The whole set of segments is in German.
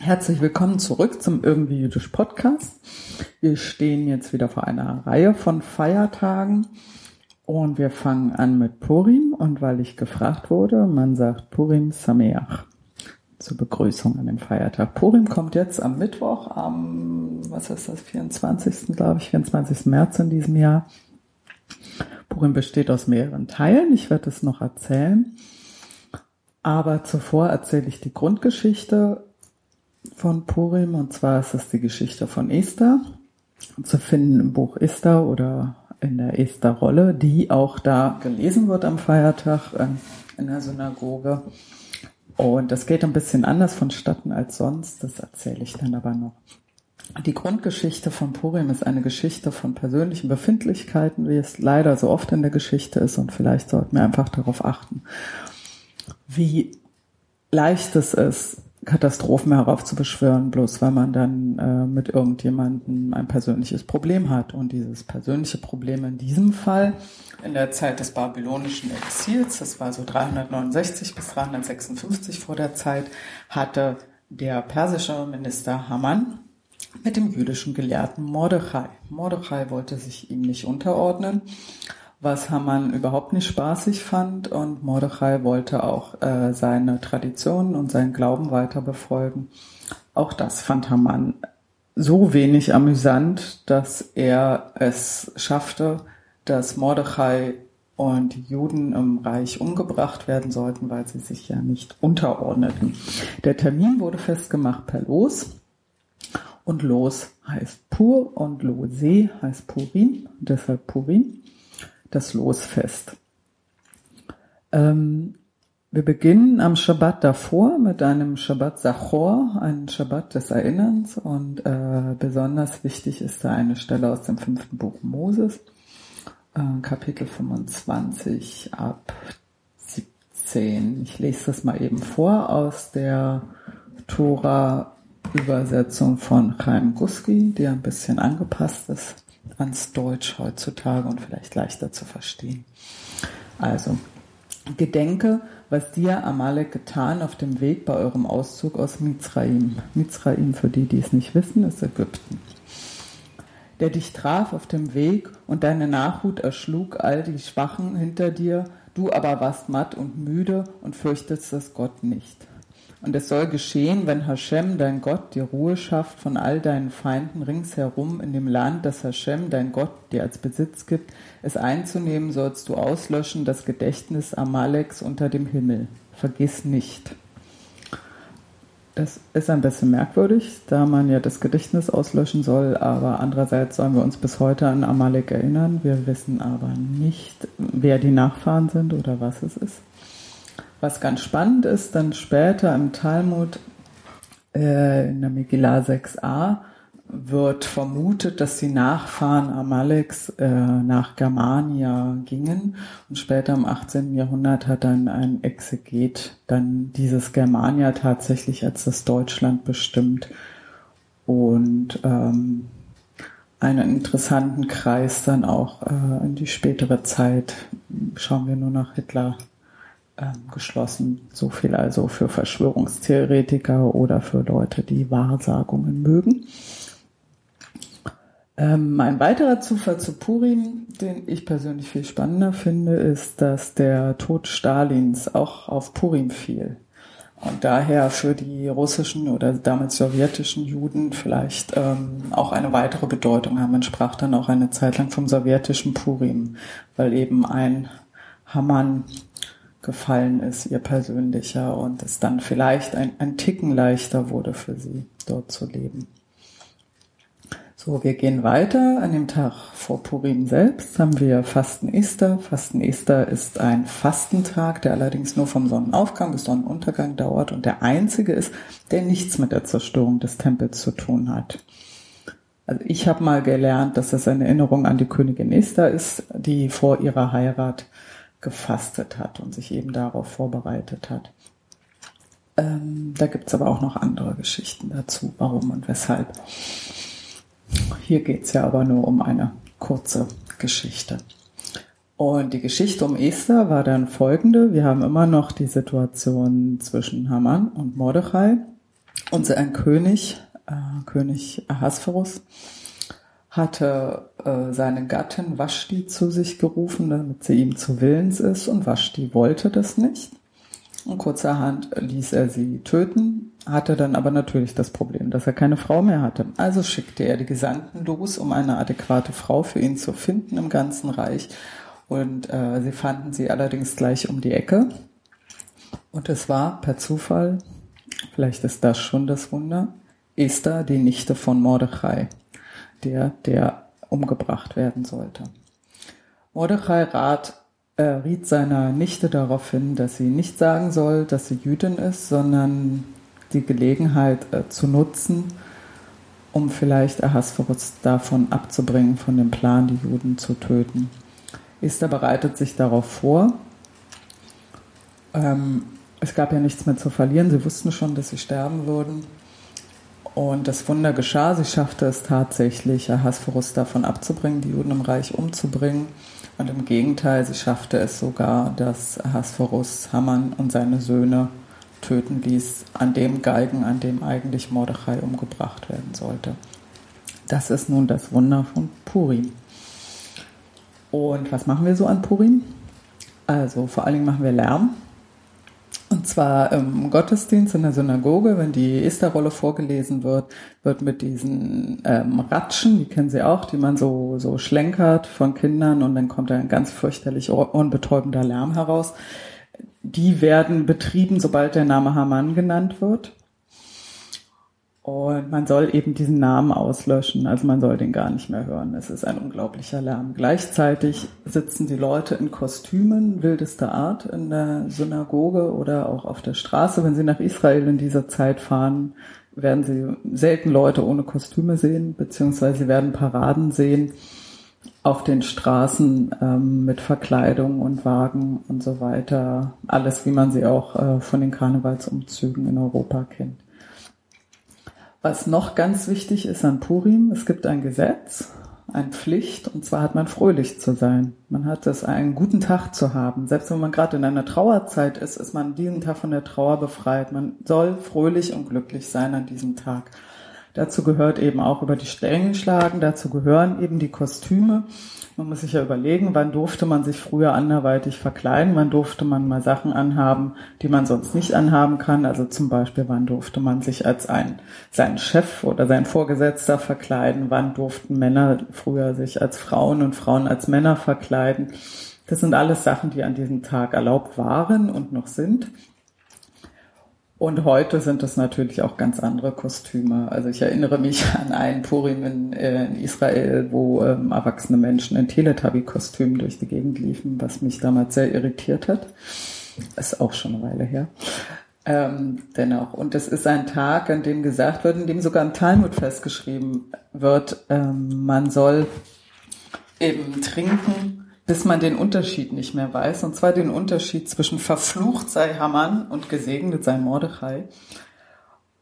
Herzlich willkommen zurück zum Irgendwie Jüdisch Podcast. Wir stehen jetzt wieder vor einer Reihe von Feiertagen und wir fangen an mit Purim und weil ich gefragt wurde, man sagt Purim Sameach zur Begrüßung an dem Feiertag. Purim kommt jetzt am Mittwoch, am, was ist das, 24. glaube ich, 24. März in diesem Jahr. Purim besteht aus mehreren Teilen. Ich werde es noch erzählen. Aber zuvor erzähle ich die Grundgeschichte von Purim und zwar ist es die Geschichte von Esther zu finden im Buch Esther oder in der Esther-Rolle, die auch da gelesen wird am Feiertag äh, in der Synagoge. Und das geht ein bisschen anders vonstatten als sonst, das erzähle ich dann aber noch. Die Grundgeschichte von Purim ist eine Geschichte von persönlichen Befindlichkeiten, wie es leider so oft in der Geschichte ist und vielleicht sollten wir einfach darauf achten, wie leicht es ist, Katastrophen heraufzubeschwören, bloß weil man dann äh, mit irgendjemandem ein persönliches Problem hat. Und dieses persönliche Problem in diesem Fall in der Zeit des babylonischen Exils, das war so 369 bis 356 vor der Zeit, hatte der persische Minister Haman mit dem jüdischen Gelehrten Mordechai. Mordechai wollte sich ihm nicht unterordnen was Haman überhaupt nicht spaßig fand und Mordechai wollte auch äh, seine Traditionen und seinen Glauben weiter befolgen. Auch das fand Haman so wenig amüsant, dass er es schaffte, dass Mordechai und die Juden im Reich umgebracht werden sollten, weil sie sich ja nicht unterordneten. Der Termin wurde festgemacht per Los. Und Los heißt Pur und Lose heißt Purin, deshalb Purin das Losfest. Ähm, wir beginnen am Schabbat davor mit einem Schabbat Sachor, einem Schabbat des Erinnerns und äh, besonders wichtig ist da eine Stelle aus dem fünften Buch Moses, äh, Kapitel 25 ab 17. Ich lese das mal eben vor aus der Tora Übersetzung von Chaim Guski, die ein bisschen angepasst ist ans Deutsch heutzutage und vielleicht leichter zu verstehen. Also, Gedenke, was dir Amalek getan auf dem Weg bei eurem Auszug aus Mizraim. Mizraim, für die, die es nicht wissen, ist Ägypten. Der dich traf auf dem Weg und deine Nachhut erschlug all die Schwachen hinter dir, du aber warst matt und müde und fürchtest das Gott nicht. Und es soll geschehen, wenn Hashem, dein Gott, dir Ruhe schafft von all deinen Feinden ringsherum in dem Land, das Hashem, dein Gott, dir als Besitz gibt, es einzunehmen, sollst du auslöschen das Gedächtnis Amaleks unter dem Himmel. Vergiss nicht. Das ist ein bisschen merkwürdig, da man ja das Gedächtnis auslöschen soll, aber andererseits sollen wir uns bis heute an Amalek erinnern. Wir wissen aber nicht, wer die Nachfahren sind oder was es ist. Was ganz spannend ist, dann später im Talmud äh, in der Megillah 6a wird vermutet, dass die Nachfahren Amaleks äh, nach Germania gingen und später im 18. Jahrhundert hat dann ein Exeget dann dieses Germania tatsächlich als das Deutschland bestimmt und ähm, einen interessanten Kreis dann auch äh, in die spätere Zeit. Schauen wir nur nach Hitler geschlossen. So viel also für Verschwörungstheoretiker oder für Leute, die Wahrsagungen mögen. Ähm, ein weiterer Zufall zu Purim, den ich persönlich viel spannender finde, ist, dass der Tod Stalins auch auf Purim fiel. Und daher für die russischen oder damals sowjetischen Juden vielleicht ähm, auch eine weitere Bedeutung haben. Man sprach dann auch eine Zeit lang vom sowjetischen Purim, weil eben ein Hamann gefallen ist, ihr persönlicher, und es dann vielleicht ein, ein Ticken leichter wurde für sie, dort zu leben. So, wir gehen weiter. An dem Tag vor Purim selbst haben wir Fasten. Fasten Esther ist ein Fastentag, der allerdings nur vom Sonnenaufgang bis Sonnenuntergang dauert und der einzige ist, der nichts mit der Zerstörung des Tempels zu tun hat. Also ich habe mal gelernt, dass das eine Erinnerung an die Königin Esther ist, die vor ihrer Heirat gefastet hat und sich eben darauf vorbereitet hat. Ähm, da gibt's aber auch noch andere Geschichten dazu, warum und weshalb. Hier geht's ja aber nur um eine kurze Geschichte. Und die Geschichte um Esther war dann folgende. Wir haben immer noch die Situation zwischen Haman und Mordechai. Ein König, äh, König Ahasverus, hatte äh, seine Gattin Vashti zu sich gerufen, damit sie ihm zu Willens ist. Und Vashti wollte das nicht. Und kurzerhand ließ er sie töten, hatte dann aber natürlich das Problem, dass er keine Frau mehr hatte. Also schickte er die Gesandten los, um eine adäquate Frau für ihn zu finden im ganzen Reich. Und äh, sie fanden sie allerdings gleich um die Ecke. Und es war per Zufall, vielleicht ist das schon das Wunder, Esther, die Nichte von Mordechai, der, der umgebracht werden sollte. Mordechai rat, äh, riet seiner Nichte darauf hin, dass sie nicht sagen soll, dass sie Jüdin ist, sondern die Gelegenheit äh, zu nutzen, um vielleicht Ahasverus davon abzubringen, von dem Plan, die Juden zu töten. Esther bereitet sich darauf vor. Ähm, es gab ja nichts mehr zu verlieren. Sie wussten schon, dass sie sterben würden. Und das Wunder geschah. Sie schaffte es tatsächlich, Ahasverus davon abzubringen, die Juden im Reich umzubringen. Und im Gegenteil, sie schaffte es sogar, dass Ahasverus Haman und seine Söhne töten ließ, an dem Galgen, an dem eigentlich Mordechai umgebracht werden sollte. Das ist nun das Wunder von Purim. Und was machen wir so an Purim? Also vor allen Dingen machen wir Lärm. Zwar im Gottesdienst in der Synagoge, wenn die Esther-Rolle vorgelesen wird, wird mit diesen ähm, Ratschen, die kennen Sie auch, die man so, so schlenkert von Kindern und dann kommt ein ganz fürchterlich ohrenbetäubender Lärm heraus. Die werden betrieben, sobald der Name Haman genannt wird. Und man soll eben diesen Namen auslöschen, also man soll den gar nicht mehr hören. Es ist ein unglaublicher Lärm. Gleichzeitig sitzen die Leute in Kostümen wildester Art in der Synagoge oder auch auf der Straße. Wenn sie nach Israel in dieser Zeit fahren, werden sie selten Leute ohne Kostüme sehen, beziehungsweise sie werden Paraden sehen auf den Straßen ähm, mit Verkleidung und Wagen und so weiter. Alles, wie man sie auch äh, von den Karnevalsumzügen in Europa kennt. Was noch ganz wichtig ist an Purim, es gibt ein Gesetz, eine Pflicht, und zwar hat man fröhlich zu sein. Man hat es, einen guten Tag zu haben. Selbst wenn man gerade in einer Trauerzeit ist, ist man diesen Tag von der Trauer befreit. Man soll fröhlich und glücklich sein an diesem Tag. Dazu gehört eben auch über die Stränge schlagen, dazu gehören eben die Kostüme. Man muss sich ja überlegen, wann durfte man sich früher anderweitig verkleiden, wann durfte man mal Sachen anhaben, die man sonst nicht anhaben kann. Also zum Beispiel, wann durfte man sich als ein, sein Chef oder sein Vorgesetzter verkleiden, wann durften Männer früher sich als Frauen und Frauen als Männer verkleiden. Das sind alles Sachen, die an diesem Tag erlaubt waren und noch sind. Und heute sind es natürlich auch ganz andere Kostüme. Also ich erinnere mich an einen Purim in, äh, in Israel, wo ähm, erwachsene Menschen in Teletubby-Kostümen durch die Gegend liefen, was mich damals sehr irritiert hat. Ist auch schon eine Weile her. Ähm, dennoch. Und es ist ein Tag, an dem gesagt wird, in dem sogar im Talmud festgeschrieben wird, ähm, man soll eben trinken bis man den Unterschied nicht mehr weiß, und zwar den Unterschied zwischen verflucht sei Haman und gesegnet sei Mordechai.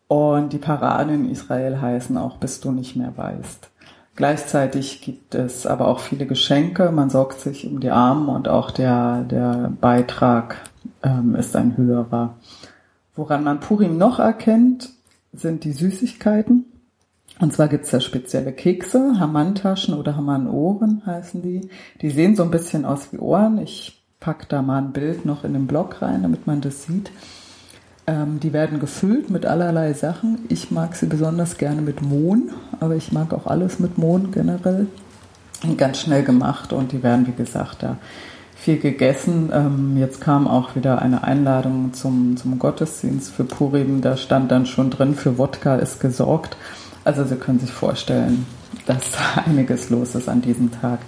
Und die Paraden in Israel heißen auch, bis du nicht mehr weißt. Gleichzeitig gibt es aber auch viele Geschenke, man sorgt sich um die Armen und auch der, der Beitrag ähm, ist ein höherer. Woran man Purim noch erkennt, sind die Süßigkeiten. Und zwar gibt's da spezielle Kekse, Hamantaschen oder Haman-Ohren heißen die. Die sehen so ein bisschen aus wie Ohren. Ich pack da mal ein Bild noch in den Blog rein, damit man das sieht. Ähm, die werden gefüllt mit allerlei Sachen. Ich mag sie besonders gerne mit Mohn, aber ich mag auch alles mit Mohn generell. Ganz schnell gemacht und die werden, wie gesagt, da viel gegessen. Ähm, jetzt kam auch wieder eine Einladung zum, zum Gottesdienst für Purim. Da stand dann schon drin, für Wodka ist gesorgt. Also Sie können sich vorstellen, dass einiges los ist an diesem Tag.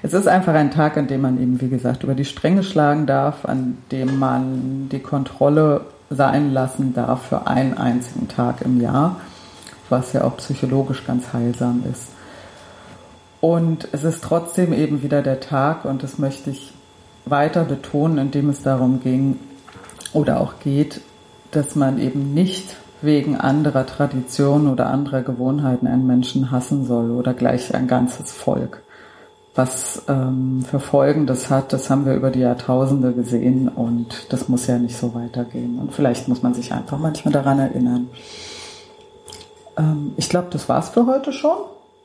Es ist einfach ein Tag, an dem man eben, wie gesagt, über die Stränge schlagen darf, an dem man die Kontrolle sein lassen darf für einen einzigen Tag im Jahr, was ja auch psychologisch ganz heilsam ist. Und es ist trotzdem eben wieder der Tag, und das möchte ich weiter betonen, indem es darum ging oder auch geht, dass man eben nicht wegen anderer Traditionen oder anderer Gewohnheiten einen Menschen hassen soll oder gleich ein ganzes Volk. Was ähm, für Folgen das hat, das haben wir über die Jahrtausende gesehen und das muss ja nicht so weitergehen. Und vielleicht muss man sich einfach manchmal daran erinnern. Ähm, ich glaube, das war's für heute schon.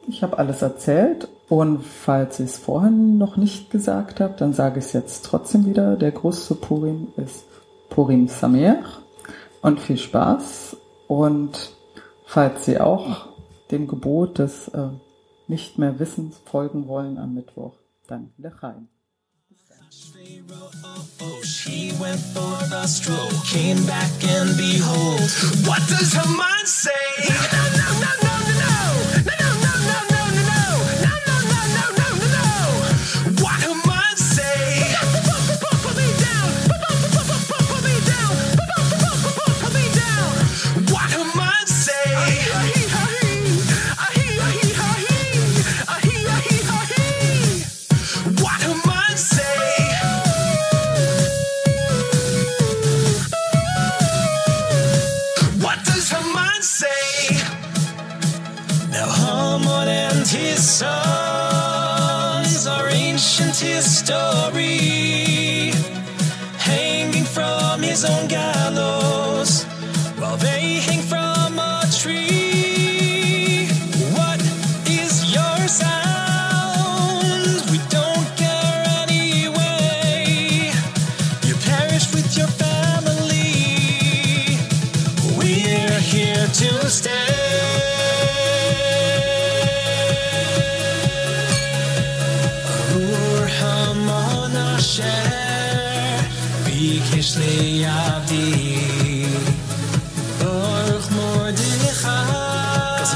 Ich habe alles erzählt. Und falls ich es vorhin noch nicht gesagt habe, dann sage ich es jetzt trotzdem wieder. Der Gruß zu Purim ist Purim Samer. Und viel Spaß. Und falls Sie auch dem Gebot des äh, nicht mehr Wissens folgen wollen am Mittwoch, dann Lechaim. She went for a stroll, came back and behold, what does her mind say?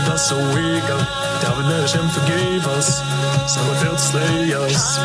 Cast us away, God. David let Hashem forgive us. Some of failed to slay us.